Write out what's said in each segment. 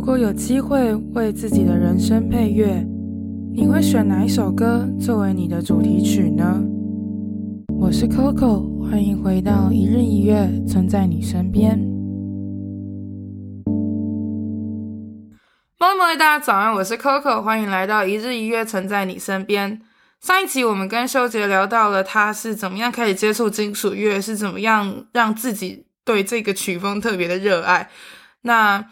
如果有机会为自己的人生配乐，你会选哪一首歌作为你的主题曲呢？我是 Coco，欢迎回到一日一乐，存在你身边。朋友们，大家早安，我是 Coco，欢迎来到一日一乐，存在你身边。上一集我们跟修杰聊到了他是怎么样开始接触金属乐，是怎么样让自己对这个曲风特别的热爱。那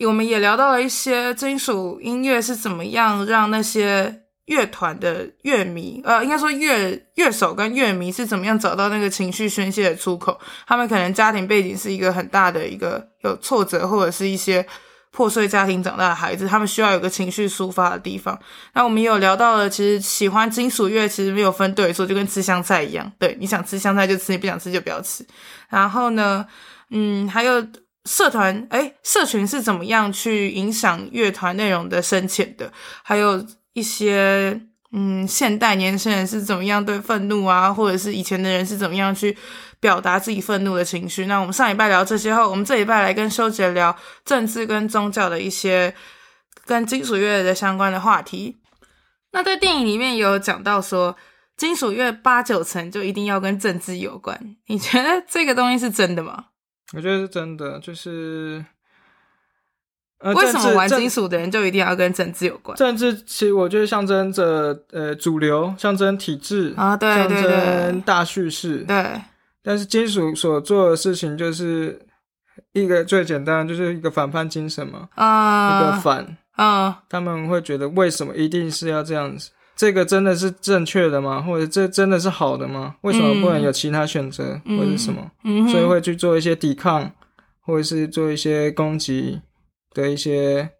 我们也聊到了一些金属音乐是怎么样让那些乐团的乐迷，呃，应该说乐乐手跟乐迷是怎么样找到那个情绪宣泄的出口。他们可能家庭背景是一个很大的一个有挫折，或者是一些破碎家庭长大的孩子，他们需要有个情绪抒发的地方。那我们也有聊到了，其实喜欢金属乐其实没有分对错，就跟吃香菜一样，对，你想吃香菜就吃，你不想吃就不要吃。然后呢，嗯，还有。社团诶，社群是怎么样去影响乐团内容的深浅的？还有一些嗯，现代年轻人是怎么样对愤怒啊，或者是以前的人是怎么样去表达自己愤怒的情绪？那我们上礼拜聊这些后，我们这礼拜来跟修杰聊政治跟宗教的一些跟金属乐的相关的话题。那在电影里面有讲到说，金属乐八九成就一定要跟政治有关，你觉得这个东西是真的吗？我觉得是真的，就是、呃、为什么玩金属的人就一定要跟政治有关？政治其实我觉得象征着呃主流，象征体制啊，对象征大叙事。对，但是金属所做的事情就是一个最简单，就是一个反叛精神嘛，啊，一个反，啊，他们会觉得为什么一定是要这样子？这个真的是正确的吗？或者这真的是好的吗？为什么不能有其他选择，嗯、或者什么？嗯、所以会去做一些抵抗，或者是做一些攻击的一些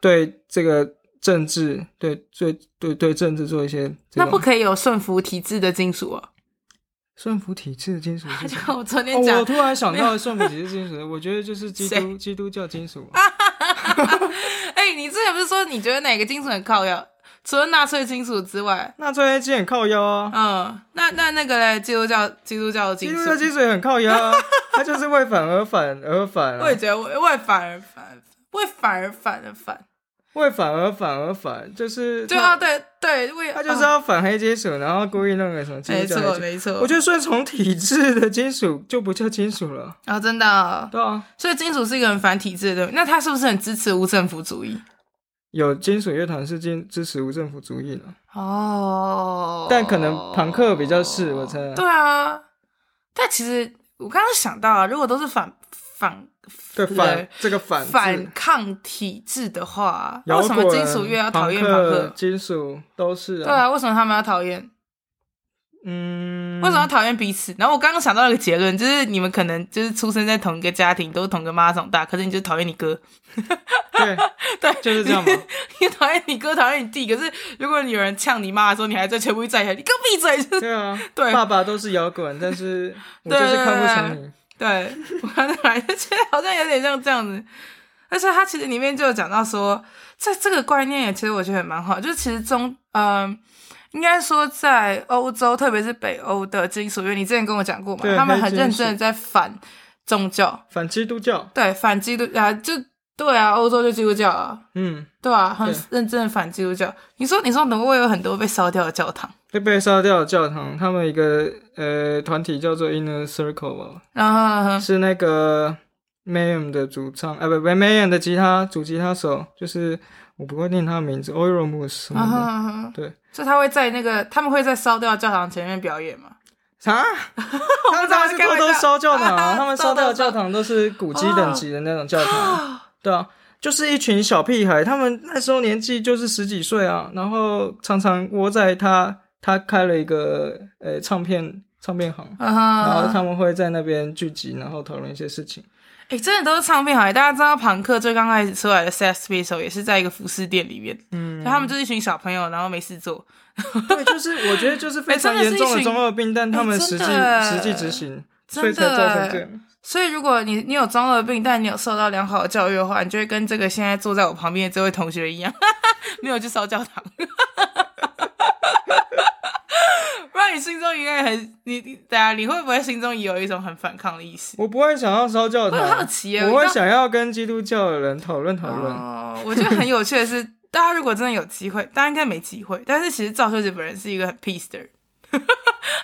对这个政治，对对对对政治做一些。那不可以有顺服体制的金属啊？顺服体制的金属？我昨天讲、哦，我突然想到顺服体制金属，我觉得就是基督基督教金属。哎、欸，你之前不是说你觉得哪个金属很靠腰？除了纳粹金属之外，纳粹黑金很靠腰啊。嗯，那那那个嘞，基督教基督教的金属，基督教金属也很靠腰啊。他就是为反而反而反、啊。我也觉得为为反而反，为反而反而反，为反而反而反，就是对啊，对对，为他就是要反黑金属，然后故意弄个什么金属。没错没错，我觉得顺从体制的金属就不叫金属了啊，真的、哦。对啊，所以金属是一个很反体制的，那他是不是很支持无政府主义？有金属乐团是支支持无政府主义的哦，但可能朋克比较是，我猜。对啊，但其实我刚刚想到啊，如果都是反反对反这个反反抗体制的话，为什么金属乐要讨厌朋克？金属都是啊，对啊，为什么他们要讨厌？嗯，为什么要讨厌彼此？然后我刚刚想到一个结论，就是你们可能就是出生在同一个家庭，都是同个妈长大，可是你就讨厌你哥。对 对，就是这样嘛。你讨厌你哥，讨厌你弟，可是如果你有人呛你妈的时候，你还在全部站起来，你给我闭嘴！就是对啊，对，爸爸都是摇滚，但是我就是看不起你。对，我刚才就觉得好像有点像这样子。但是他其实里面就有讲到说，这这个观念其实我觉得也蛮好，就是其实中嗯。呃应该说，在欧洲，特别是北欧的金属乐，你之前跟我讲过嘛？他们很认真的在反宗教，反基督教。对，反基督啊，就对啊，欧洲就基督教啊，嗯，对啊，很认真的反基督教。你说，你说，挪威有很多被烧掉的教堂，被被烧掉的教堂，他们一个呃团体叫做 Inner Circle，然后、啊、是那个 Mayhem 的主唱，哎、呃，不不，Mayhem 的吉他主吉他手就是。我不会念他的名字，Euronymous 什么的。Uh huh. 对，所以他会在那个，他们会在烧掉教堂前面表演吗？啥？他们当时偷偷烧教堂啊！他们烧掉的教堂都是古迹等级的那种教堂。Oh. 对啊，就是一群小屁孩，他们那时候年纪就是十几岁啊，然后常常窝在他，他开了一个呃唱片唱片行，uh. 然后他们会在那边聚集，然后讨论一些事情。哎、欸，真的都是唱片行业。大家知道，庞克最刚开始出来的 Sex Pistols 也是在一个服饰店里面。嗯，他们就是一群小朋友，然后没事做。对，就是我觉得就是非常严重的中二病，欸、但他们实际实际执行，所以才造成这样。所以如果你你有中二病，但你有受到良好的教育的话，你就会跟这个现在坐在我旁边的这位同学一样，没有去烧教堂。不然道你心中应该很你你对啊，你会不会心中也有一种很反抗的意思？我不会想要烧教堂，我很好奇耶，我会想要跟基督教的人讨论讨论。哦，我觉得很有趣的是，大家如果真的有机会，大家应该没机会。但是其实赵秀杰本人是一个很 peace 的人。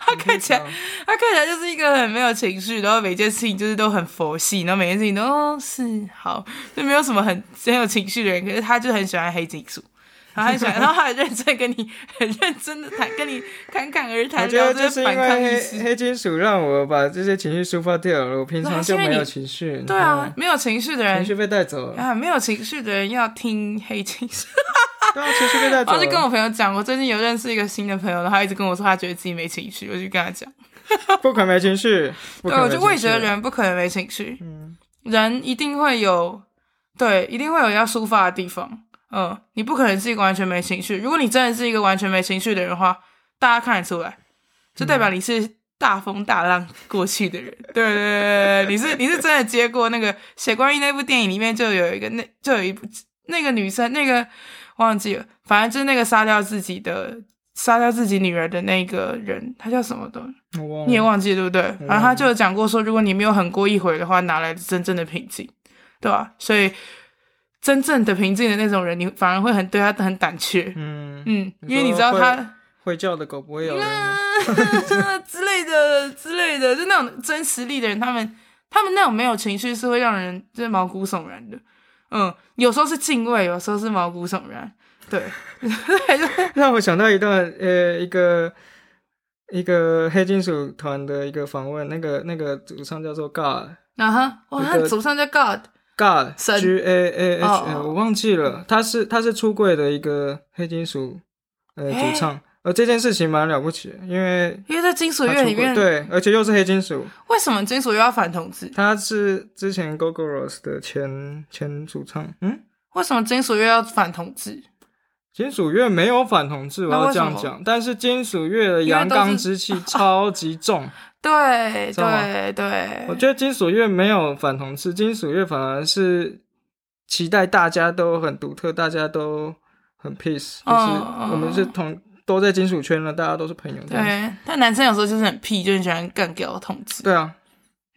他看起来，他看起来就是一个很没有情绪，然后每件事情就是都很佛系，然后每件事情都哦是好，就没有什么很很有情绪的人。可是他就很喜欢黑金属，然后很喜欢，然后他 很认真跟你很认真的谈，跟你侃侃而谈。我觉得就是因为黑黑金属让我把这些情绪抒发掉了，我平常就没有情绪。对啊，没有情绪的人，情绪被带走了啊，没有情绪的人要听黑金属。对啊，情绪被带走了。我就跟我朋友讲，我最近有认识一个新的朋友，然后他一直跟我说他觉得自己没情绪，我就跟他讲，不可能没情绪。对，我就会觉得人不可能没情绪，嗯，人一定会有，对，一定会有要抒发的地方，嗯，你不可能是一个完全没情绪。如果你真的是一个完全没情绪的人的话，大家看得出来，就代表你是大风大浪过去的人。嗯、对对对对，你是你是真的接过那个《血观音》那部电影里面就有一个那就有一部那个女生那个。忘记了，反正就是那个杀掉自己的、杀掉自己女儿的那个人，他叫什么的？你也忘记了对不对？然后他就有讲过说，如果你没有狠过一回的话，哪来的真正的平静，对吧？所以真正的平静的那种人，你反而会很对他很胆怯。嗯嗯，因为你知道他会，会叫的狗不会咬人，之类的之类的，就那种真实力的人，他们他们那种没有情绪是会让人就是毛骨悚然的。嗯，有时候是敬畏，有时候是毛骨悚然。对，让我想到一段，呃，一个一个黑金属团的一个访问，那个那个主唱叫做 God，啊哈，哇，他主唱叫 God，God，G A A H L，我忘记了，他是他是出柜的一个黑金属呃主唱。而这件事情蛮了不起的，因为因为在金属乐里面，对，而且又是黑金属。为什么金属又要反同志？他是之前 g o g o r o s 的前前主唱。嗯，为什么金属乐要反同志？金属乐没有反同志，我要这样讲。但是金属乐的阳刚之气 超级重。对对对，我觉得金属乐没有反同志，金属乐反而是期待大家都很独特，大家都很 peace，就是我们是同。都在金属圈了，大家都是朋友。对，但男生有时候就是很屁，就很喜欢干掉同志。对啊，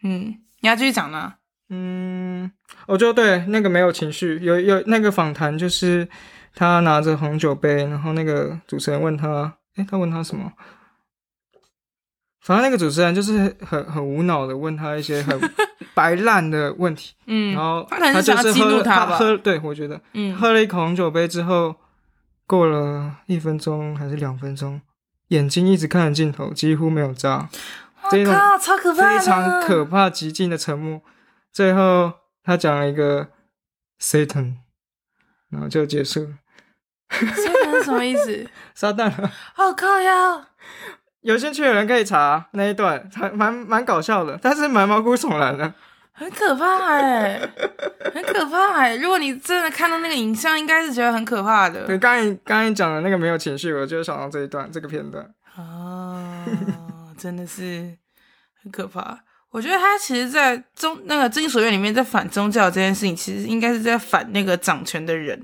嗯，你要继续讲呢？嗯，我就对那个没有情绪，有有那个访谈，就是他拿着红酒杯，然后那个主持人问他，诶，他问他什么？反正那个主持人就是很很无脑的问他一些很 白烂的问题。嗯，然后他就是喝他喝，对我觉得，嗯，喝了一口红酒杯之后。过了一分钟还是两分钟，眼睛一直看着镜头，几乎没有眨。我靠，超可怕！非常可怕，极尽的沉默。最后他讲了一个 Satan，然后就结束了。Satan 是什么意思？撒旦。好靠呀！有兴趣的人可以查那一段，还蛮蛮搞笑的，但是蛮毛骨悚然的。很可怕哎、欸，很可怕哎、欸！如果你真的看到那个影像，应该是觉得很可怕的。对，刚才刚才讲的那个没有情绪，我就想到这一段这个片段。哦，真的是很可怕。我觉得他其实，在宗那个金属院里面，在反宗教这件事情，其实应该是在反那个掌权的人。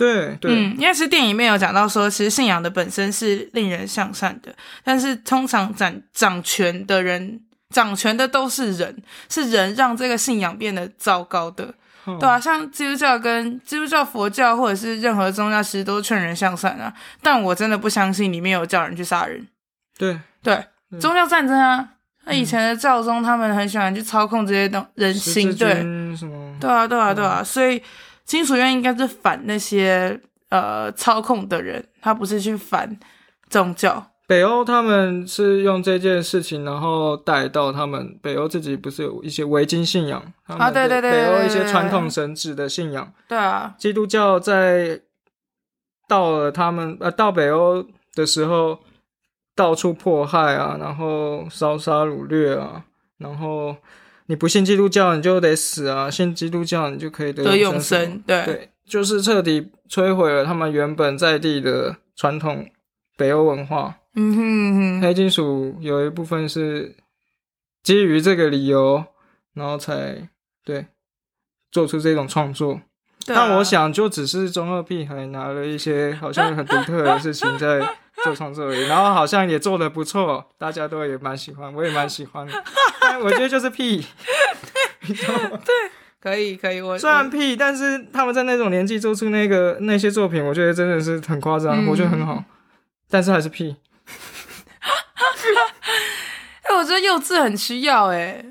对对，嗯，因为其实电影里面有讲到说，其实信仰的本身是令人向善的，但是通常掌掌权的人。掌权的都是人，是人让这个信仰变得糟糕的，嗯、对啊，像基督教跟基督教、佛教或者是任何宗教，其实都劝人向善啊。但我真的不相信里面有叫人去杀人。对对，对宗教战争啊，那以前的教宗他们很喜欢去操控这些东人心，对，什么？对啊，对啊，对啊。嗯、所以金属院应该是反那些呃操控的人，他不是去反宗教。北欧他们是用这件事情，然后带到他们北欧自己不是有一些维京信仰啊？对对对，北欧一些传统神祇的信仰。对啊，基督教在到了他们呃到北欧的时候，到处迫害啊，然后烧杀掳掠啊，然后你不信基督教你就得死啊，信基督教你就可以得永生。对对，就是彻底摧毁了他们原本在地的传统北欧文化。嗯哼嗯哼，黑金属有一部分是基于这个理由，然后才对做出这种创作。啊、但我想，就只是中二屁孩拿了一些好像很独特的事情在做创作而已，然后好像也做的不错，大家都也蛮喜欢，我也蛮喜欢的。但 我觉得就是屁，对，对，可以可以，我虽然屁，但是他们在那种年纪做出那个那些作品，我觉得真的是很夸张，嗯、我觉得很好，但是还是屁。哎，我觉得幼稚很需要哎，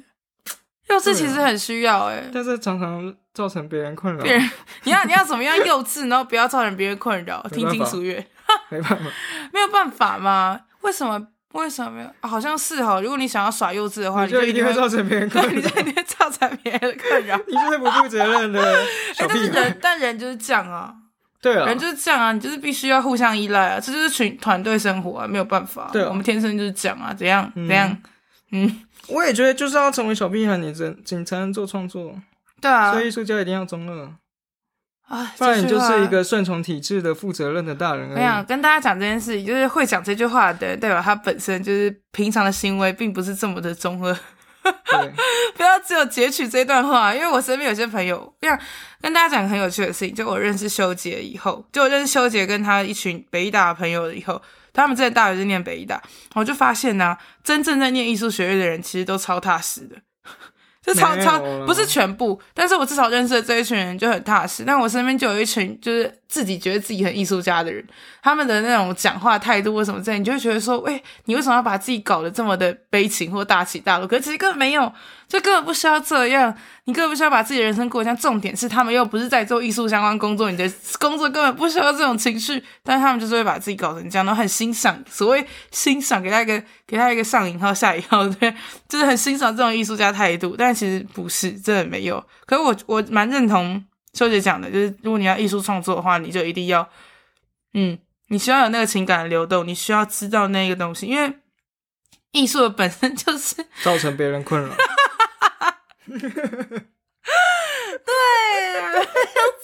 幼稚其实很需要哎，但是常常造成别人困扰。别人，你要你要怎么样幼稚，然后不要造成别人困扰？听金属乐。没办法，没有办法吗？为什么？为什么没有？啊、好像是哈。如果你想要耍幼稚的话，你就一定会造成别人困扰，你就一定会造成别人的困扰。你就是不负责任的小屁孩。欸、但是人，但人就是这样啊。对啊，人就是这样啊。你就是必须要互相依赖啊。这就是群团队生活啊，没有办法。对、啊，我们天生就是这样啊。怎样？怎样？嗯，嗯我也觉得就是要成为小屁孩，你才你才能做创作。对啊，所以艺术家一定要中二。啊，不然你就是一个顺从体制的负责任的大人。没有跟大家讲这件事情，就是会讲这句话的人，代表他本身就是平常的行为并不是这么的中二。对，不要只有截取这段话，因为我身边有些朋友，这样跟大家讲很有趣的事情，就我认识修杰以后，就我认识修杰跟他一群北艺大的朋友以后，他们在大学是念北艺大，我就发现呢、啊，真正在念艺术学院的人其实都超踏实的。就超超不是全部，但是我至少认识的这一群人就很踏实。但我身边就有一群就是自己觉得自己很艺术家的人，他们的那种讲话态度或什么之类，你就会觉得说，喂，你为什么要把自己搞得这么的悲情或大起大落？可是其实根本没有。就根本不需要这样，你根本不需要把自己的人生过得像。重点是他们又不是在做艺术相关工作，你的 工作根本不需要这种情绪，但是他们就是会把自己搞成这样，然后很欣赏。所谓欣赏，给他一个给他一个上引号下引号，对，就是很欣赏这种艺术家态度。但其实不是，真的没有。可是我我蛮认同秋姐讲的，就是如果你要艺术创作的话，你就一定要，嗯，你需要有那个情感的流动，你需要知道那个东西，因为艺术的本身就是造成别人困扰。对，没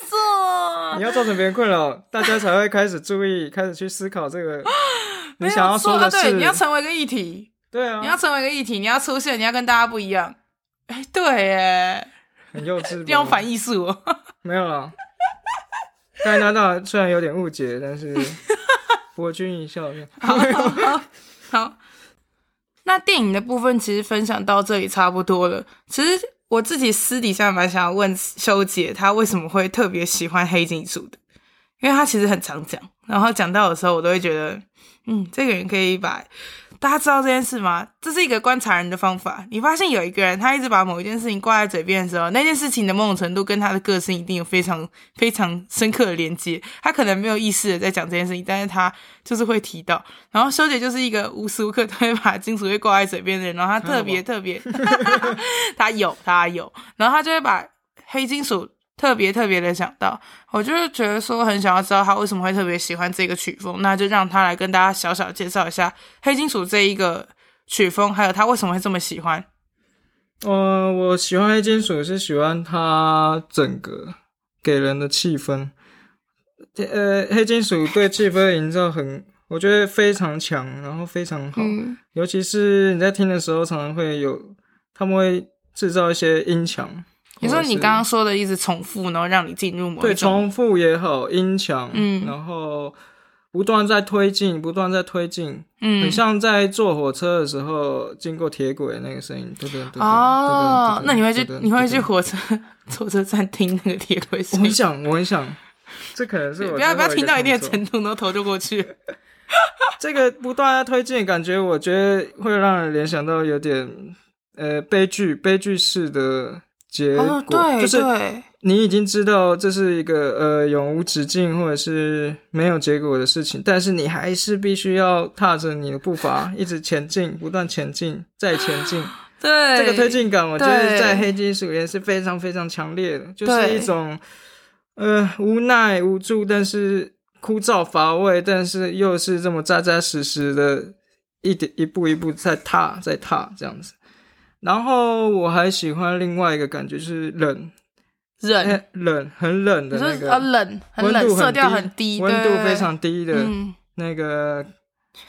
错。你要造成别人困扰，大家才会开始注意，开始去思考这个 你想要说的事。对，你要成为一个议题。对啊，你要成为一个议题，你要出现，你要跟大家不一样。哎，对，哎，很幼稚，不要反艺术。没有了。刚才那道虽然有点误解，但是 博君一笑。好好好。那电影的部分其实分享到这里差不多了。其实。我自己私底下蛮想要问修杰，他为什么会特别喜欢黑金属的？因为他其实很常讲，然后讲到的时候，我都会觉得，嗯，这个人可以把。大家知道这件事吗？这是一个观察人的方法。你发现有一个人，他一直把某一件事情挂在嘴边的时候，那件事情的某种程度跟他的个性一定有非常非常深刻的连接。他可能没有意识的在讲这件事情，但是他就是会提到。然后修杰就是一个无时无刻都会把金属会挂在嘴边的人，然后他特别 特别，他有他有，然后他就会把黑金属。特别特别的想到，我就是觉得说很想要知道他为什么会特别喜欢这个曲风，那就让他来跟大家小小介绍一下黑金属这一个曲风，还有他为什么会这么喜欢。呃，我喜欢黑金属是喜欢它整个给人的气氛，呃，黑金属对气氛的营造很，我觉得非常强，然后非常好，嗯，尤其是你在听的时候，常常会有他们会制造一些音墙。你说你刚刚说的一直重复，然后让你进入某对，重复也好，音墙，嗯，然后不断在推进，不断在推进，嗯，很像在坐火车的时候经过铁轨那个声音，对对对。哦，那你会去你会去火车 火车站听那个铁轨声音？我很想，我很想，这可能是我不要不要听到一定的程度，然后头就过去。这个不断在推进，感觉我觉得会让人联想到有点呃悲剧悲剧式的。结果、哦、就是你已经知道这是一个呃永无止境或者是没有结果的事情，但是你还是必须要踏着你的步伐一直前进，不断前进再前进。对，这个推进感，我觉得在黑金属也是非常非常强烈的，就是一种呃无奈无助，但是枯燥乏味，但是又是这么扎扎实实的一点一步一步在踏在踏这样子。然后我还喜欢另外一个感觉，就是冷，冷、欸、冷很冷的那个，啊冷，很冷，很，色调很低，温度非常低的那个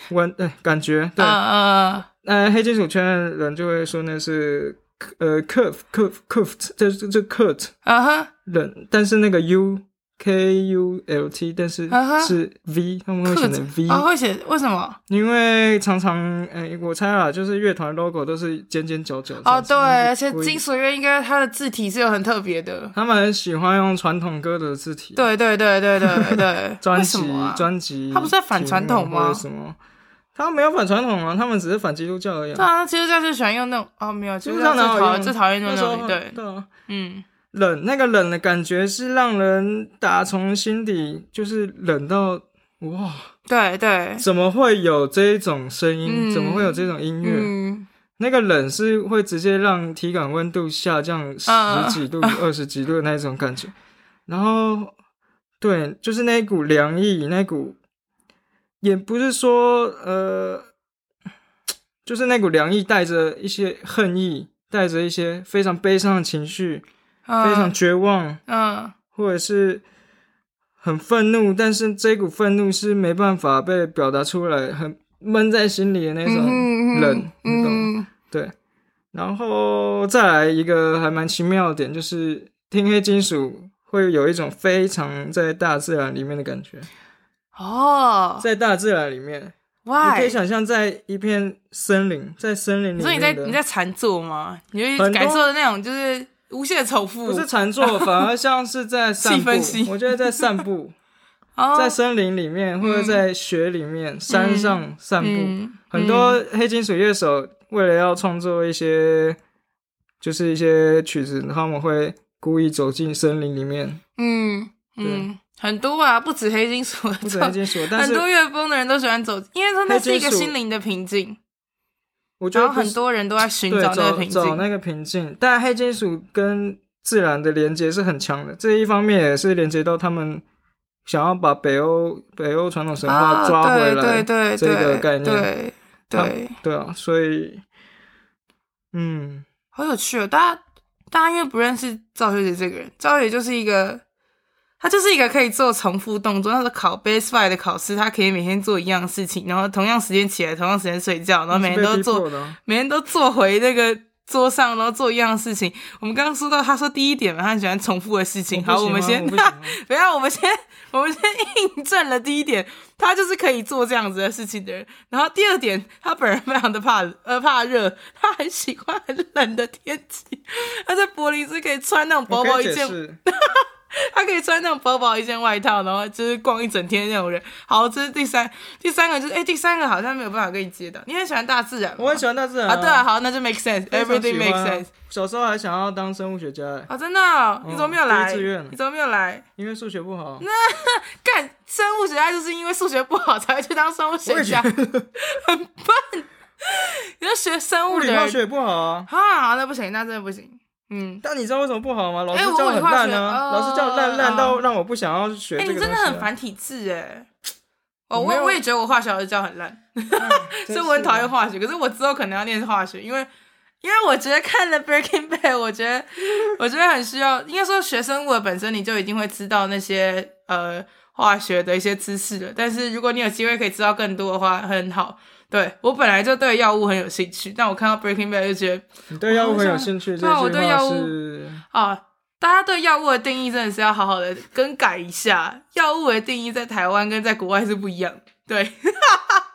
温，呃、嗯欸，感觉，对，呃嗯，黑金属圈的人就会说那是呃，curve curve curved，这这这 curt，啊哈，冷，但是那个 u K U L T，但是是 V，他们会写成 V。啊，会写为什么？因为常常，诶，我猜啊，就是乐团 logo 都是尖尖角角。哦，对，而且金属乐应该它的字体是有很特别的。他们很喜欢用传统歌的字体。对对对对对对。专辑专辑，他不是在反传统吗？什么？他没有反传统啊，他们只是反基督教而已。对啊，基督教就喜欢用那种哦，没有，基督教最讨厌最讨厌那种对对啊，嗯。冷，那个冷的感觉是让人打从心底就是冷到哇！对对，怎么会有这一种声音？嗯、怎么会有这种音乐？嗯、那个冷是会直接让体感温度下降十几度、二十、uh, 几度的那种感觉。Uh, 然后，对，就是那一股凉意，那股也不是说呃，就是那股凉意带着一些恨意，带着一些非常悲伤的情绪。非常绝望，嗯，或者是很愤怒，但是这股愤怒是没办法被表达出来，很闷在心里的那种冷，你懂吗？对。然后再来一个还蛮奇妙的点，就是听黑金属会有一种非常在大自然里面的感觉。哦，在大自然里面，哇，你可以想象在一片森林，在森林里面，所以你在你在禅坐吗？你会感受的那种就是。无限重复，不是禅坐，反而像是在 散步。我觉得在散步，在森林里面或者在雪里面、山上散步。很多黑金属乐手为了要创作一些，就是一些曲子，他们会故意走进森林里面。嗯嗯，很多啊，不止黑金属，不止黑金属，但是很多乐风的人都喜欢走，因为说那是一个心灵的平静。我觉得很多人都在寻找那个平静，找那个平静。但黑金属跟自然的连接是很强的，这一方面也是连接到他们想要把北欧北欧传统神话抓回来这个概念。对对对啊，所以嗯，好有趣哦！大家大家因为不认识赵学姐这个人，赵学姐就是一个。他就是一个可以做重复动作，他的考 base five 的考试，他可以每天做一样事情，然后同样时间起来，同样时间睡觉，然后每天都做，每天都坐回那个桌上，然后做一样的事情。我们刚刚说到，他说第一点嘛，他很喜欢重复的事情。好，我们先，不要我们先，我们先 印证了第一点，他就是可以做这样子的事情的人。然后第二点，他本人非常的怕呃怕热，他很喜欢很冷的天气，他在柏林是可以穿那种薄薄一件。他可以穿那种薄薄一件外套，然后就是逛一整天那种人。好，这是第三，第三个就是，哎、欸，第三个好像没有办法跟你接的。你很喜欢大自然，我很喜欢大自然啊。啊对啊，好，那就 make sense，everything make sense。小时候还想要当生物学家，哎，啊，真的、哦？你怎么没有来？嗯、你怎么没有来？因为数学不好。那 干生物学家就是因为数学不好才会去当生物学家，很笨。你要学生物的，化学也不好啊。哈，那不行，那真的不行。嗯，但你知道为什么不好吗？老师教很烂呢，欸、老师教烂烂到让我不想要学啊。哎、欸，你真的很繁体字哎！哦，我我也觉得我化学老师教很烂，嗯、所以我很讨厌化学。可是我之后可能要念化学，因为因为我觉得看了《Breaking Bad》，我觉得我觉得很需要。应该说学生物的本身你就一定会知道那些呃化学的一些知识了，但是如果你有机会可以知道更多的话，很好。对，我本来就对药物很有兴趣，但我看到 Breaking Bad 就觉得你对药物很有兴趣。对，我对药物啊，大家对药物的定义真的是要好好的更改一下。药物的定义在台湾跟在国外是不一样。对，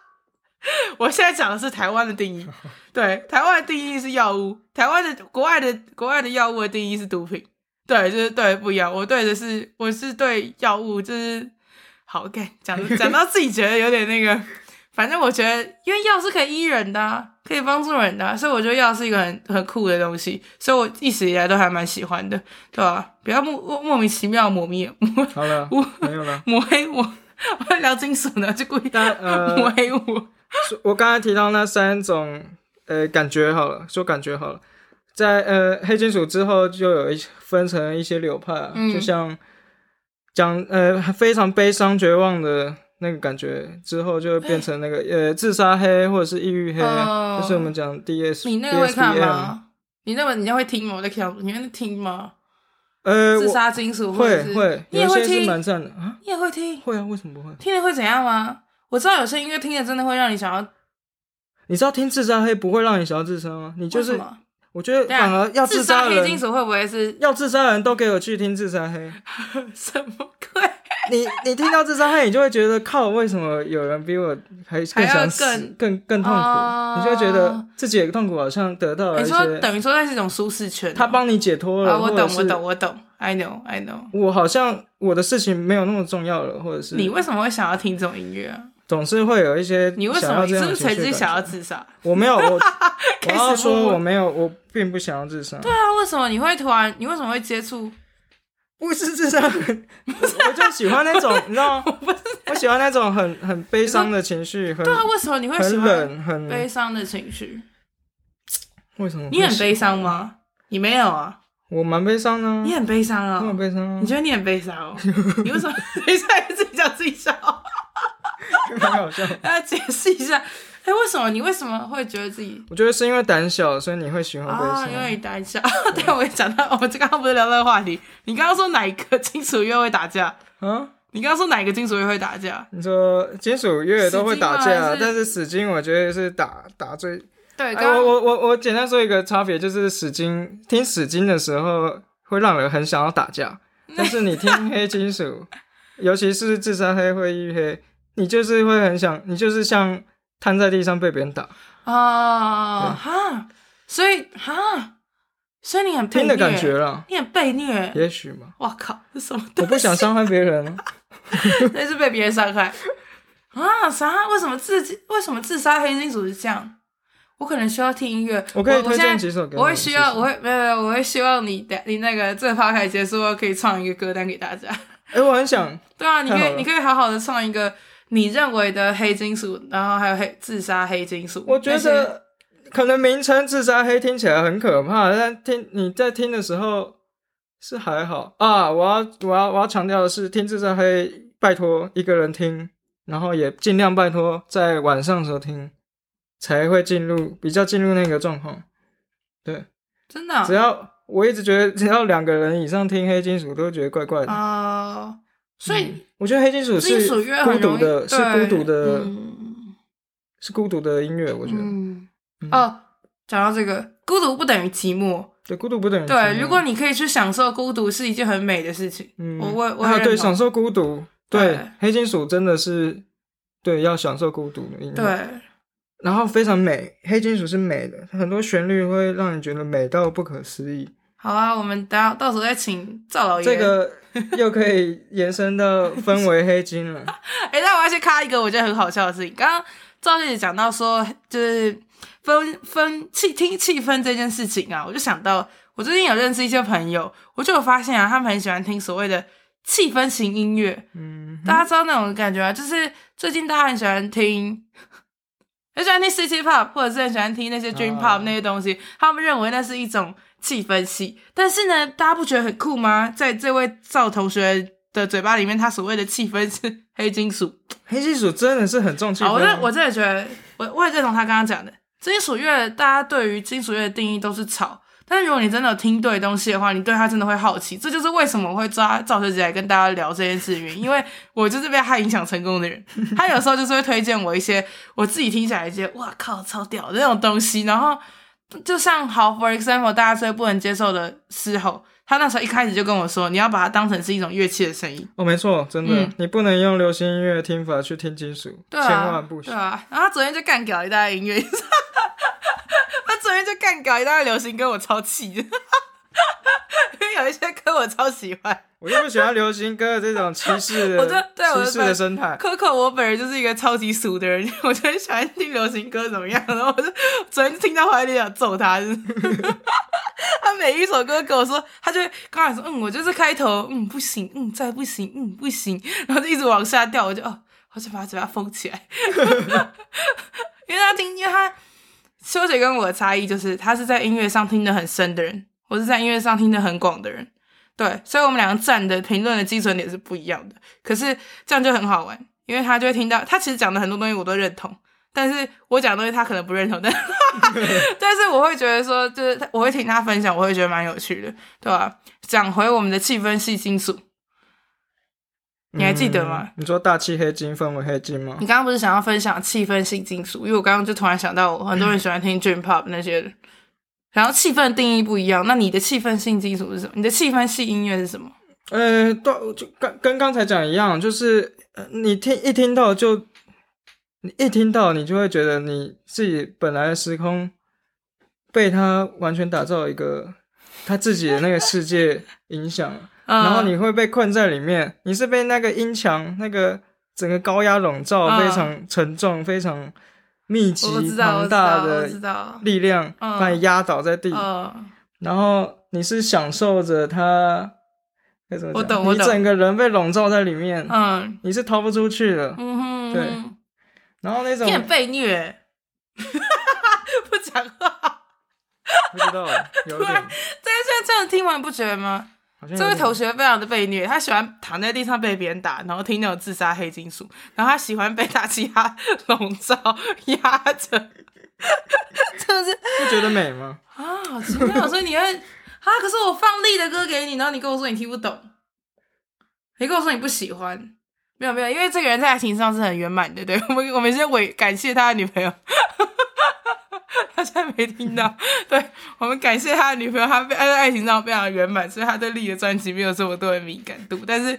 我现在讲的是台湾的定义。对，台湾的定义是药物，台湾的国外的国外的药物的定义是毒品。对，就是对不一样。我对的是我是对药物，就是好，OK，讲讲到自己觉得有点那个。反正我觉得，因为药是可以医人的啊，可以帮助人的啊，所以我觉得药是一个很很酷的东西，所以我一直以来都还蛮喜欢的，对吧？不要莫莫名其妙抹灭，好了，没有了，抹黑我，我在聊金属呢，就故意抹黑我。呃、我刚才提到那三种呃感觉好了，说感觉好了，在呃黑金属之后就有一分成一些流派啊，嗯、就像讲呃非常悲伤绝望的。那个感觉之后就会变成那个呃自杀黑或者是抑郁黑，呃、就是我们讲 D S。你那个会看吗？你那个你要会听吗？我在看，你会听吗？呃，自杀金属会会，你也会听？蛮赞的啊！你也会听？会啊，为什么不会？听了会怎样吗？我知道有些音乐听了真的会让你想要。你知道听自杀黑不会让你想要自杀吗？你就是我觉得反而要自杀黑金属会不会是要自杀的人都给我去听自杀黑？什么鬼？你你听到自杀黑，你就会觉得靠，为什么有人比我还更想死，更更更痛苦？呃、你就会觉得自己的痛苦好像得到了一些。你说等于说那是一种舒适圈，他帮你解脱了。啊、我懂，我懂，我懂。I know, I know。我好像我的事情没有那么重要了，或者是你为什么会想要听这种音乐啊？总是会有一些你为什么？你是不是随机想要自杀？我没有，我 我要说我没有，我并不想要自杀。对啊，为什么你会突然？你为什么会接触？不是智商很，我就喜欢那种，你知道吗？我，我喜欢那种很很悲伤的情绪。对啊，为什么你会喜欢很悲伤的情绪？为什么？你很悲伤吗？你没有啊？我蛮悲伤的。你很悲伤啊？我很悲伤啊？你觉得你很悲伤哦？你为什么 一下？自己叫自己笑。很好笑，来解释一下，哎、欸，为什么你为什么会觉得自己？我觉得是因为胆小，所以你会喜欢悲伤。啊，因为你胆小。对，我也讲到，我们刚刚不是聊那个话题？你刚刚说哪一个金属乐会打架？啊？你刚刚说哪一个金属乐会打架？你说金属乐都会打架，是但是死金我觉得是打打最。对，我我我我简单说一个差别，就是死金听死金的时候会让人很想要打架，但是你听黑金属，尤其是自杀黑会议黑。你就是会很想，你就是像瘫在地上被别人打啊哈，所以哈，所以你很被虐听的感觉了，你很被虐，也许嘛。我靠，这什么？我不想伤害别人，那是被别人伤害啊？啥？为什么自己？为什么自杀黑金属是这样？我可能需要听音乐，我可以推荐几首歌。我会需要，我会没有没有，我会希望你的你那个这个趴开结束后可以唱一个歌单给大家。哎，我很想。对啊，你可以你可以好好的唱一个。你认为的黑金属，然后还有黑自杀黑金属，我觉得可能名称自杀黑听起来很可怕，但听你在听的时候是还好啊。我要我要我要强调的是，听自杀黑拜托一个人听，然后也尽量拜托在晚上的时候听，才会进入比较进入那个状况。对，真的，只要我一直觉得只要两个人以上听黑金属，都会觉得怪怪的啊。Uh... 所以、嗯、我觉得黑金属是孤独的，是孤独的，嗯、是孤独的音乐。我觉得，哦，讲到这个，孤独不等于寂寞。对，孤独不等于。对，如果你可以去享受孤独，是一件很美的事情。嗯，我我我、啊、对，享受孤独。对，对黑金属真的是对要享受孤独的音乐。对，然后非常美，黑金属是美的，很多旋律会让你觉得美到不可思议。好啊，我们等下到时候再请赵老爷。这个。又可以延伸到分为黑金了。哎、欸，那我要去卡一个我觉得很好笑的事情。刚刚赵小姐讲到说，就是分分气听气氛这件事情啊，我就想到我最近有认识一些朋友，我就有发现啊，他们很喜欢听所谓的气氛型音乐。嗯，大家知道那种感觉啊，就是最近大家很喜欢听，很喜欢听 City Pop，或者是很喜欢听那些 Dream Pop 那些东西，哦、他们认为那是一种。气氛系，但是呢，大家不觉得很酷吗？在这位赵同学的嘴巴里面，他所谓的气氛是黑金属，黑金属真的是很重气氛。我真我真的觉得，我我也认同他刚刚讲的，金属乐大家对于金属乐的定义都是吵，但是如果你真的有听对东西的话，你对他真的会好奇。这就是为什么我会抓赵学姐来跟大家聊这件事的原因，因为我就是被他影响成功的人。他有时候就是会推荐我一些我自己听起来觉得哇靠超屌的那种东西，然后。就像好，for example，大家最不能接受的嘶吼，他那时候一开始就跟我说，你要把它当成是一种乐器的声音。哦，没错，真的，嗯、你不能用流行音乐的听法去听金属，对啊、千万不行。对啊，然后他昨天就干搞一大堆音乐，他昨天就干搞一大堆流行歌，我超气的。因为有一些歌我超喜欢，我就不喜欢流行歌的这种歧视的，歧视的生态。Coco，我本人就是一个超级俗的人，我就很喜欢听流行歌，怎么样？然后我就昨天听到怀里想揍他，就是 他每一首歌跟我说，他就会刚才说，嗯，我就是开头，嗯，不行，嗯，再不行，嗯，不行，然后就一直往下掉，我就哦，我就把他嘴巴封起来，因为他听，因为他修姐跟我的差异就是，他是在音乐上听得很深的人。我是在音乐上听得很广的人，对，所以我们两个站的评论的基准点是不一样的。可是这样就很好玩，因为他就会听到他其实讲的很多东西我都认同，但是我讲的东西他可能不认同，但 但是我会觉得说，就是我会听他分享，我会觉得蛮有趣的，对吧？讲回我们的气氛系金属，你还记得吗？嗯、你说大气黑金分为黑金吗？你刚刚不是想要分享气氛性金属？因为我刚刚就突然想到，很多人喜欢听 Dream Pop 那些。然后气氛定义不一样，那你的气氛性基础是什么？你的气氛系音乐是什么？呃，都就跟跟刚才讲一样，就是你听一听到就，你一听到你就会觉得你自己本来的时空被他完全打造一个他自己的那个世界影响，嗯、然后你会被困在里面，你是被那个音墙那个整个高压笼罩，嗯、非常沉重，非常。密集庞大的力量把你压倒在地，然后你是享受着它，该怎么讲？我懂，我懂。你整个人被笼罩在里面，嗯，你是逃不出去的，嗯哼，对。然后那种你很被虐，不讲话，不知道，有点。但是这样听完不觉得吗？这位同学非常的被虐，他喜欢躺在地上被别人打，然后听那种自杀黑金属，然后他喜欢被大气压 笼罩压着，真的是不觉得美吗？啊，好奇妙！所以你会啊？可是我放力的歌给你，然后你跟我说你听不懂，你跟我说你不喜欢，没有没有，因为这个人在爱情上是很圆满的，对，我们我们先委感谢他的女朋友。他现在没听到，对，我们感谢他的女朋友，他在爱情上非常圆满，所以他对丽的专辑没有这么多的敏感度。但是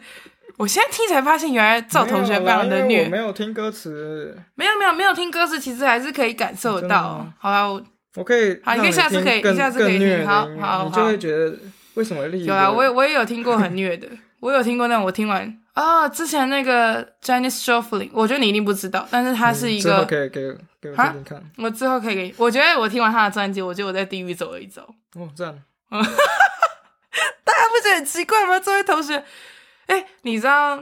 我现在听才发现，原来赵同学非常的虐。没有听歌词，没有没有没有听歌词，其实还是可以感受到。好啦，我我可以，好，你可以下次可以，你下次可以听，好好，你就会觉得为什么丽有啊？我也我也有听过很虐的，我有听过那种，我听完。啊、哦，之前那个 Janis Joplin，我觉得你一定不知道，但是他是一个，之后可以给给我听听看。我之后可以给你，我觉得我听完他的专辑，我觉得我在地狱走了一遭。哦，这样。大家不觉得很奇怪吗？这位同学，哎，你知道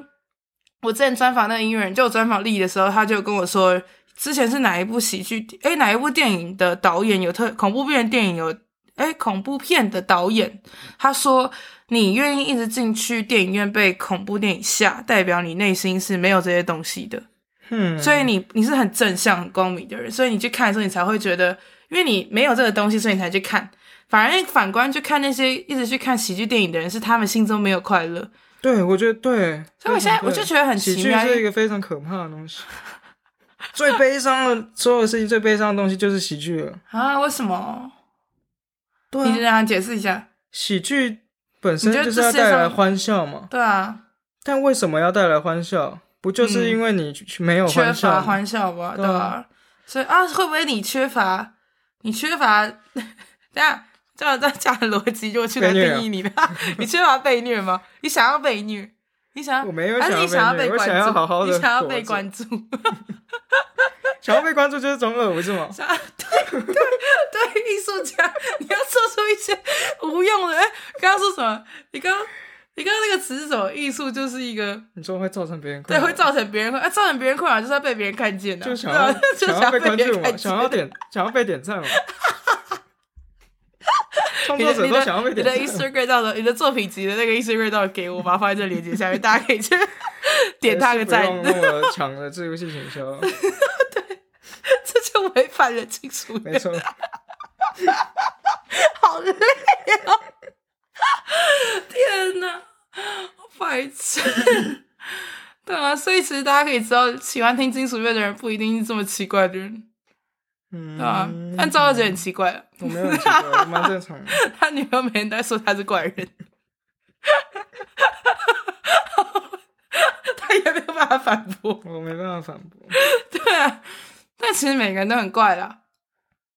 我之前专访那个音乐人，就专访丽的时候，他就跟我说，之前是哪一部喜剧，哎，哪一部电影的导演有特恐怖片电影有。哎，恐怖片的导演他说：“你愿意一直进去电影院被恐怖电影吓，代表你内心是没有这些东西的。嗯，所以你你是很正向、很光明的人，所以你去看的时候，你才会觉得，因为你没有这个东西，所以你才去看。反而反观去看那些一直去看喜剧电影的人，是他们心中没有快乐。对，我觉得对。所以我现在我就觉得很奇怪，喜剧是一个非常可怕的东西。最悲伤的所有事情，最悲伤的东西就是喜剧了啊？为什么？”对啊、你就让他解释一下，喜剧本身就是要带来欢笑嘛。对啊，但为什么要带来欢笑？不就是因为你没有欢笑、嗯、缺乏欢笑吧？对吧、啊？所以啊，会不会你缺乏？你缺乏？这样这样这样这样的逻辑就去来定义你的？你缺乏被虐吗？你想要被虐？你想要？我没有想要被虐，你想要被关注？想要好好的你想要被关注？想要被关注就是种恶，不是吗？对对对，艺术家，你要做出一些无用的。哎，刚刚说什么？你刚你刚刚那个词是什么？艺术就是一个，你说会造成别人困扰，对，会造成别人困扰，啊，造成别人困扰就是要被别人看见的，就想要 想要被关注嘛，想要点想要被点赞嘛。创作者都想要被点赞。你的 Instagram 到的，你的作品集的那个 Instagram 到给我，把它放在这链接下面，大家可以去点他个赞。用那么强的自由性行销。这就违反了金属乐，没错，好累啊！天哪，好白痴！对啊，所以其实大家可以知道，喜欢听金属乐的人不一定是这么奇怪的人，嗯，对啊，但赵二姐很奇怪啊，我没有很奇怪，蛮正常的。他女朋友每天都在说他是怪人，他也没有办法反驳，我没办法反驳，对啊。但其实每个人都很怪啦，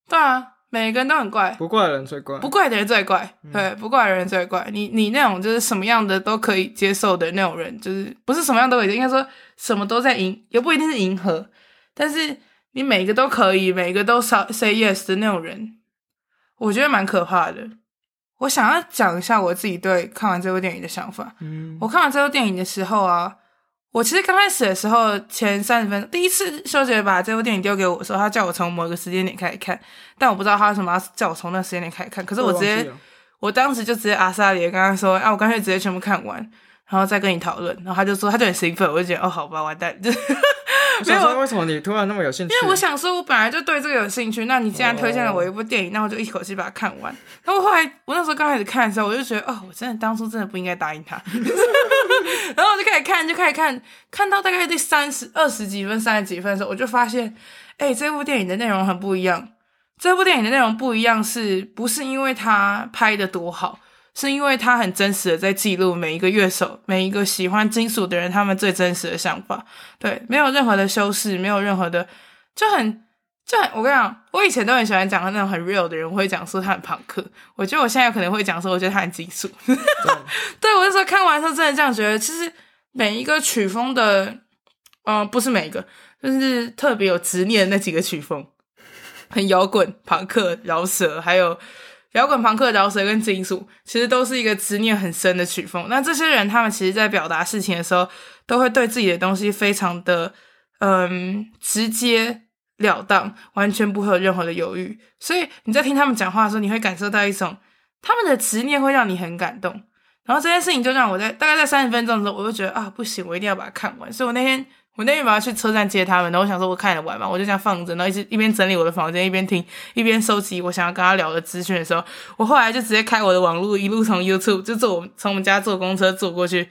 对啊，每个人都很怪，不怪的人最怪，不怪的人最怪，嗯、对，不怪的人最怪。你你那种就是什么样的都可以接受的那种人，就是不是什么样都可以，应该说什么都在迎，也不一定是迎合，但是你每一个都可以，每一个都 say yes 的那种人，我觉得蛮可怕的。我想要讲一下我自己对看完这部电影的想法。嗯，我看完这部电影的时候啊。我其实刚开始的时候，前三十分钟，第一次修杰把这部电影丢给我的时候，他叫我从某个时间点开始看，但我不知道他为什么要叫我从那个时间点开始看。可是我直接，我，我当时就直接阿萨里跟他说：“啊，我干脆直接全部看完，然后再跟你讨论。”然后他就说，他就很兴奋，我就觉得哦，好吧，完蛋。没有，为什么你突然那么有兴趣？因为我想说，我本来就对这个有兴趣。那你既然推荐了我一部电影，那我就一口气把它看完。然后后来，我那时候刚开始看的时候，我就觉得，哦，我真的当初真的不应该答应他。然后我就开始看，就开始看，看到大概第三十二十几分、三十几分的时候，我就发现，哎，这部电影的内容很不一样。这部电影的内容不一样，是不是因为他拍的多好？是因为他很真实的在记录每一个乐手、每一个喜欢金属的人他们最真实的想法。对，没有任何的修饰，没有任何的，就很就很。我跟你讲，我以前都很喜欢讲那种很 real 的人，我会讲说他很朋克。我觉得我现在可能会讲说，我觉得他很金属。对，对我那时候看完之后，真的这样觉得。其实每一个曲风的，嗯、不是每一个，就是特别有执念的那几个曲风，很摇滚、朋克、饶舌，还有。摇滚、朋克、饶舌跟金属，其实都是一个执念很深的曲风。那这些人，他们其实在表达事情的时候，都会对自己的东西非常的，嗯，直截了当，完全不会有任何的犹豫。所以你在听他们讲话的时候，你会感受到一种他们的执念会让你很感动。然后这件事情就让我在大概在三十分钟的时候，我就觉得啊，不行，我一定要把它看完。所以我那天。我那天晚上去车站接他们，然后我想说我看得完嘛，我就这样放着，然后一直一边整理我的房间，一边听，一边收集我想要跟他聊的资讯的时候，我后来就直接开我的网络，一路从 YouTube 就坐我从我们家坐公车坐过去，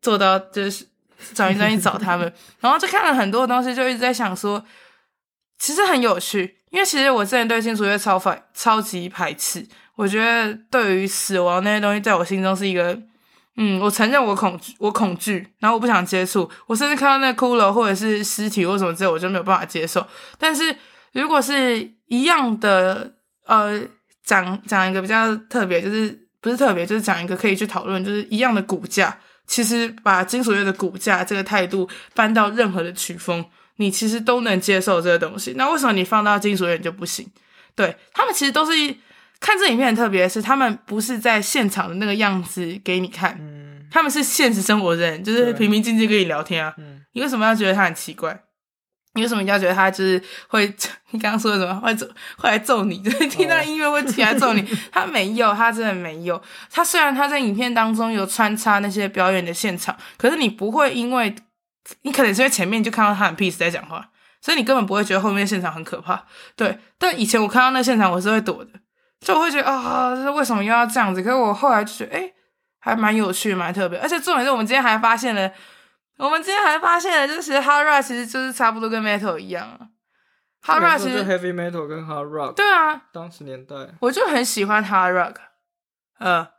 坐到就是转一转去找他们，然后就看了很多东西，就一直在想说，其实很有趣，因为其实我之前对金属乐超反超级排斥，我觉得对于死亡那些东西，在我心中是一个。嗯，我承认我恐惧，我恐惧，然后我不想接触。我甚至看到那骷髅或者是尸体或什么之类，我就没有办法接受。但是如果是一样的，呃，讲讲一个比较特别，就是不是特别，就是讲一个可以去讨论，就是一样的骨架，其实把金属乐的骨架这个态度搬到任何的曲风，你其实都能接受这个东西。那为什么你放到金属乐就不行？对，他们其实都是一。看这影片很特别的是，他们不是在现场的那个样子给你看，嗯、他们是现实生活的人，就是平平静静跟你聊天啊。嗯、你为什么要觉得他很奇怪？你为什么要觉得他就是会？你刚刚说的什么？会揍？会来揍你？就是听到音乐会起来揍你？哦、他没有，他真的没有。他虽然他在影片当中有穿插那些表演的现场，可是你不会因为，你可能是因为前面就看到他很 peace 在讲话，所以你根本不会觉得后面现场很可怕。对，但以前我看到那现场，我是会躲的。就我会觉得啊，这是为什么又要这样子？可是我后来就觉得，哎，还蛮有趣，蛮特别。而且重点是我们今天还发现了，我们今天还发现了，就是 hard rock 其实就是差不多跟 metal 一样啊。hard rock 其实 heavy metal 跟 hard rock 对啊，当时年代我就很喜欢 hard rock，呃。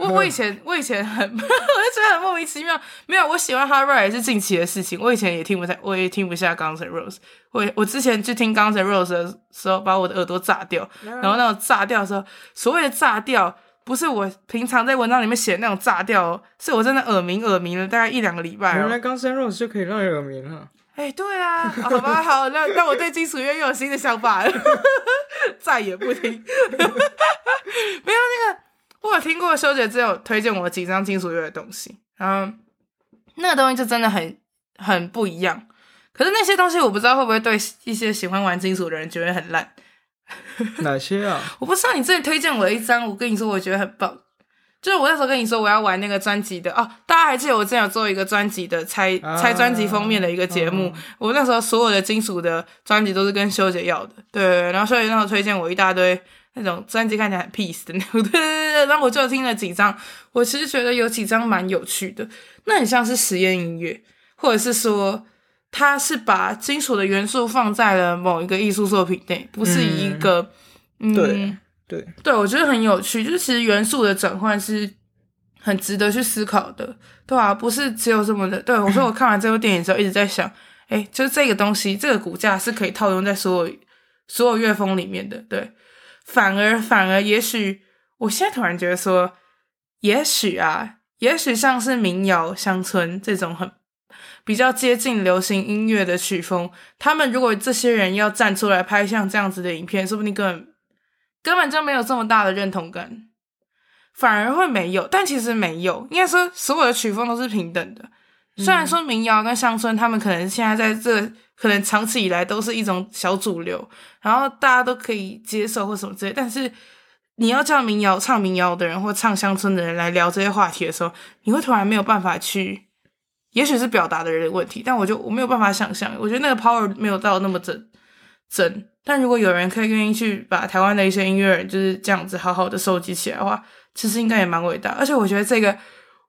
我我以前我以前很，我就觉得很莫名其妙。没有，我喜欢 Hard Rock 也是近期的事情。我以前也听不太，我也听不下 Guns N' Roses。我我之前去听 Guns N' Roses 的时候，把我的耳朵炸掉。然后那种炸掉的时候，所谓的炸掉，不是我平常在文章里面写的那种炸掉，是我真的耳鸣耳鸣了大概一两个礼拜。原来 Guns N' Roses 就可以让人耳鸣了。哎、欸，对啊，好吧，好，那那我对金属乐又有新的想法了，再也不听。没有那个。我有听过修姐只有推荐我几张金属乐的东西，然后那个东西就真的很很不一样。可是那些东西我不知道会不会对一些喜欢玩金属的人觉得很烂。哪些啊？我不知道。你之前推荐我的一张，我跟你说我觉得很棒，就是我那时候跟你说我要玩那个专辑的哦。大家还记得我之前有做一个专辑的拆拆专辑封面的一个节目？啊、我那时候所有的金属的专辑都是跟修姐要的，对。然后修姐那时候推荐我一大堆。那种专辑看起来很 peace 的那种，对对对，然后我就听了几张，我其实觉得有几张蛮有趣的，那很像是实验音乐，或者是说，它是把金属的元素放在了某一个艺术作品内，不是一个，嗯，嗯。对对。对，我觉得很有趣，就是其实元素的转换是很值得去思考的，对啊，不是只有这么的，对，我说我看完这部电影之后一直在想，诶，就是这个东西，这个骨架是可以套用在所有所有乐风里面的，对。反而，反而，也许，我现在突然觉得说，也许啊，也许像是民谣、乡村这种很比较接近流行音乐的曲风，他们如果这些人要站出来拍像这样子的影片，说不定根本根本就没有这么大的认同感，反而会没有。但其实没有，应该说所有的曲风都是平等的。虽然说民谣跟乡村，他们可能现在在这。可能长期以来都是一种小主流，然后大家都可以接受或什么之类。但是你要叫民谣唱民谣的人或唱乡村的人来聊这些话题的时候，你会突然没有办法去，也许是表达的人的问题，但我就我没有办法想象，我觉得那个 power 没有到那么真真。但如果有人可以愿意去把台湾的一些音乐人就是这样子好好的收集起来的话，其实应该也蛮伟大。而且我觉得这个，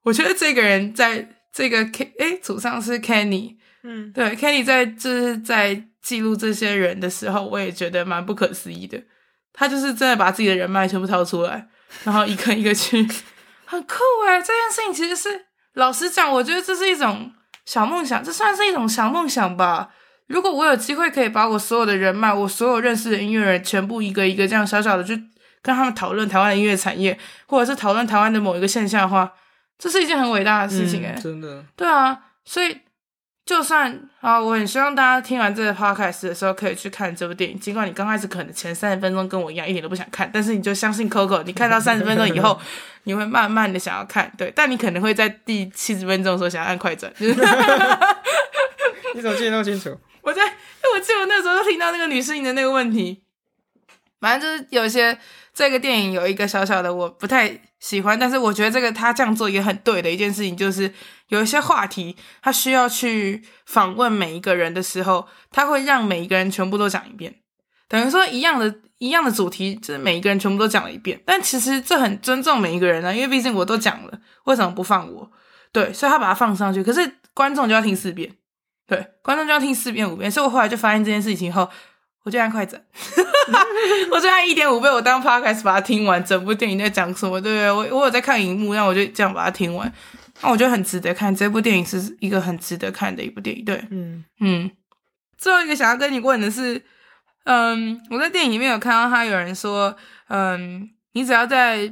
我觉得这个人在这个 K 哎祖上是 Kenny。嗯，对，Kenny 在就是在记录这些人的时候，我也觉得蛮不可思议的。他就是真的把自己的人脉全部掏出来，然后一个一个去，很酷哎！这件事情其实是老实讲，我觉得这是一种小梦想，这算是一种小梦想吧。如果我有机会可以把我所有的人脉，我所有认识的音乐人，全部一个一个这样小小的去跟他们讨论台湾的音乐产业，或者是讨论台湾的某一个现象的话，这是一件很伟大的事情诶、嗯、真的。对啊，所以。就算啊，我很希望大家听完这个 podcast 的时候，可以去看这部电影。尽管你刚开始可能前三十分钟跟我一样，一点都不想看，但是你就相信 Coco，你看到三十分钟以后，你会慢慢的想要看。对，但你可能会在第七十分钟的时候想要按快转。就是、你怎么记得那么清楚？我在，因为我记得我那时候听到那个女声音的那个问题。反正就是有一些这个电影有一个小小的我不太喜欢，但是我觉得这个他这样做也很对的一件事情，就是有一些话题他需要去访问每一个人的时候，他会让每一个人全部都讲一遍，等于说一样的一样的主题，就是每一个人全部都讲了一遍。但其实这很尊重每一个人啊，因为毕竟我都讲了，为什么不放我？对，所以他把它放上去，可是观众就要听四遍，对，观众就要听四遍五遍。所以我后来就发现这件事情后。我就按快转，我就按一点五倍，我当 podcast 把它听完，整部电影在讲什么，对不对？我我有在看荧幕，那我就这样把它听完，那我觉得很值得看。这部电影是一个很值得看的一部电影，对，嗯嗯。最后一个想要跟你问的是，嗯，我在电影里面有看到他有人说，嗯，你只要在，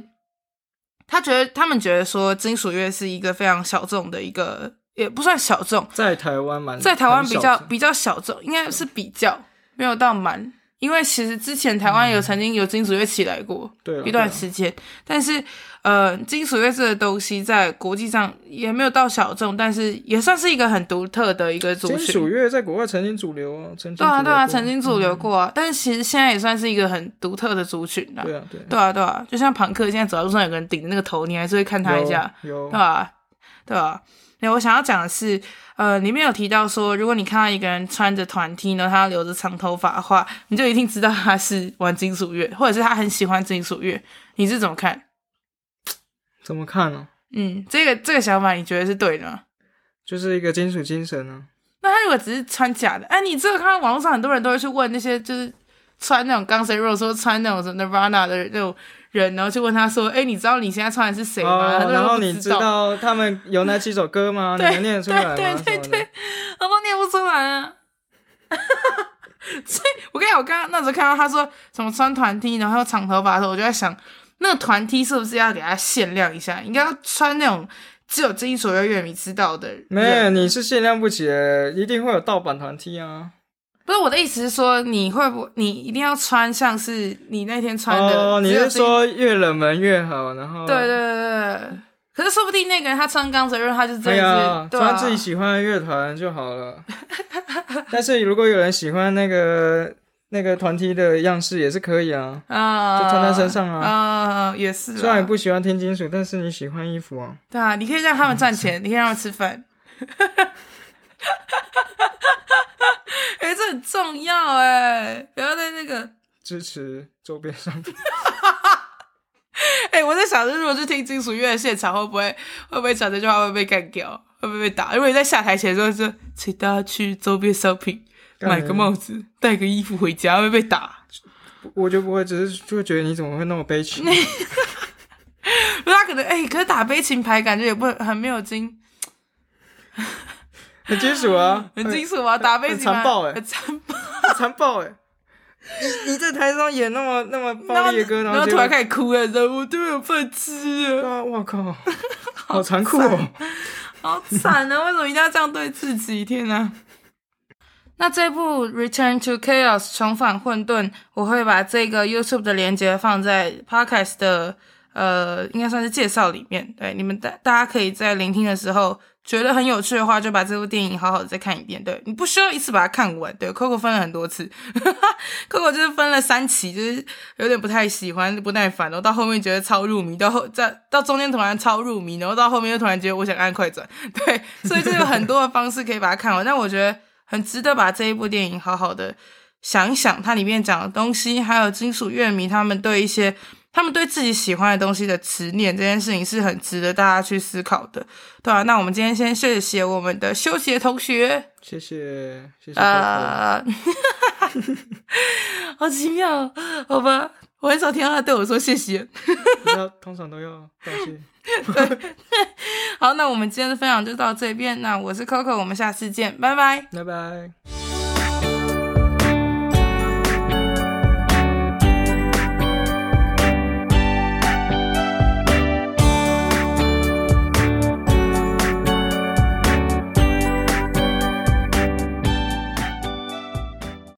他觉得他们觉得说金属乐是一个非常小众的一个，也不算小众，在台湾蛮，在台湾比较比较小众，应该是比较。没有到满，因为其实之前台湾有曾经有金属乐起来过，一段时间，但是呃，金属乐这个东西在国际上也没有到小众，但是也算是一个很独特的一个族群。金属乐在国外曾经主流啊，曾经对啊对啊，曾经主流过啊，嗯、但是其实现在也算是一个很独特的族群了。对啊对，对啊对啊，就像庞克，现在走在路上有个人顶着那个头，你还是会看他一下，有，有对吧？对吧？那我想要讲的是，呃，里面有提到说，如果你看到一个人穿着团 T 呢，他留着长头发的话，你就一定知道他是玩金属乐，或者是他很喜欢金属乐。你是怎么看？怎么看呢？嗯，这个这个想法你觉得是对的吗？就是一个金属精神呢。那他如果只是穿假的，哎，你这个看到网络上很多人都会去问那些，就是穿那种 Guns N' Roses 说穿那种什么 Nirvana 的那种。人，然后就问他说：“哎，你知道你现在穿的是谁吗？”哦、然后你知道他们有哪几首歌吗？你能念出来吗？对对对对，我都念不出来啊！所以，我跟你讲，我刚刚那时候看到他说什么穿团 T，然后长头发的时候，我就在想，那个团 T 是不是要给他限量一下？应该要穿那种只有金属乐乐迷知道的。没有，你是限量不起，一定会有盗版团 T 啊。不是我的意思是说，你会不，你一定要穿像是你那天穿的。哦，你是说越冷门越好，然后。对对对对。可是说不定那个人他穿钢丝，他就真的是、啊、穿自己喜欢的乐团就好了。但是如果有人喜欢那个那个团体的样式，也是可以啊。啊。就穿在身上啊。啊，也是。虽然你不喜欢听金属，但是你喜欢衣服啊。对啊，你可以让他们赚钱，你可以让他们吃饭。哎、欸，这很重要哎！不要在那个支持周边商品。哎、欸，我在想，如果是听金属乐的现场，会不会会不会讲这句话会被干掉，会不会被打？如果你在下台前说是请大家去周边商品买个帽子、带个衣服回家，会被打？我就不会，只是就会觉得你怎么会那么悲情？他可能哎、欸，可是打悲情牌感觉也不很没有精。很金属啊，很金属啊，打飞机残暴哎，很残暴，残暴哎！你你在台上演那么那么暴力的歌，然后突然开始哭了，然后我都没有饭吃啊！我靠，好残酷哦，好惨啊！为什么一定要这样对自己？天哪！那这部《Return to Chaos》重返混沌，我会把这个 YouTube 的链接放在 Podcast 的呃，应该算是介绍里面。对，你们大大家可以在聆听的时候。觉得很有趣的话，就把这部电影好好的再看一遍。对，你不需要一次把它看完。对，Coco 分了很多次，Coco 就是分了三期，就是有点不太喜欢，不耐烦，然后到后面觉得超入迷，到后在到中间突然超入迷，然后到后面又突然觉得我想按快转。对，所以就有很多的方式可以把它看完。但我觉得很值得把这一部电影好好的想一想，它里面讲的东西，还有金属乐迷他们对一些。他们对自己喜欢的东西的执念，这件事情是很值得大家去思考的，对啊，那我们今天先谢谢我们的修杰同学，谢谢，谢谢。啊，好奇妙，好吧，我很少听到他对我说谢谢。要通常都要道谢。对，好，那我们今天的分享就到这边。那我是 Coco，我们下次见，拜拜，拜拜。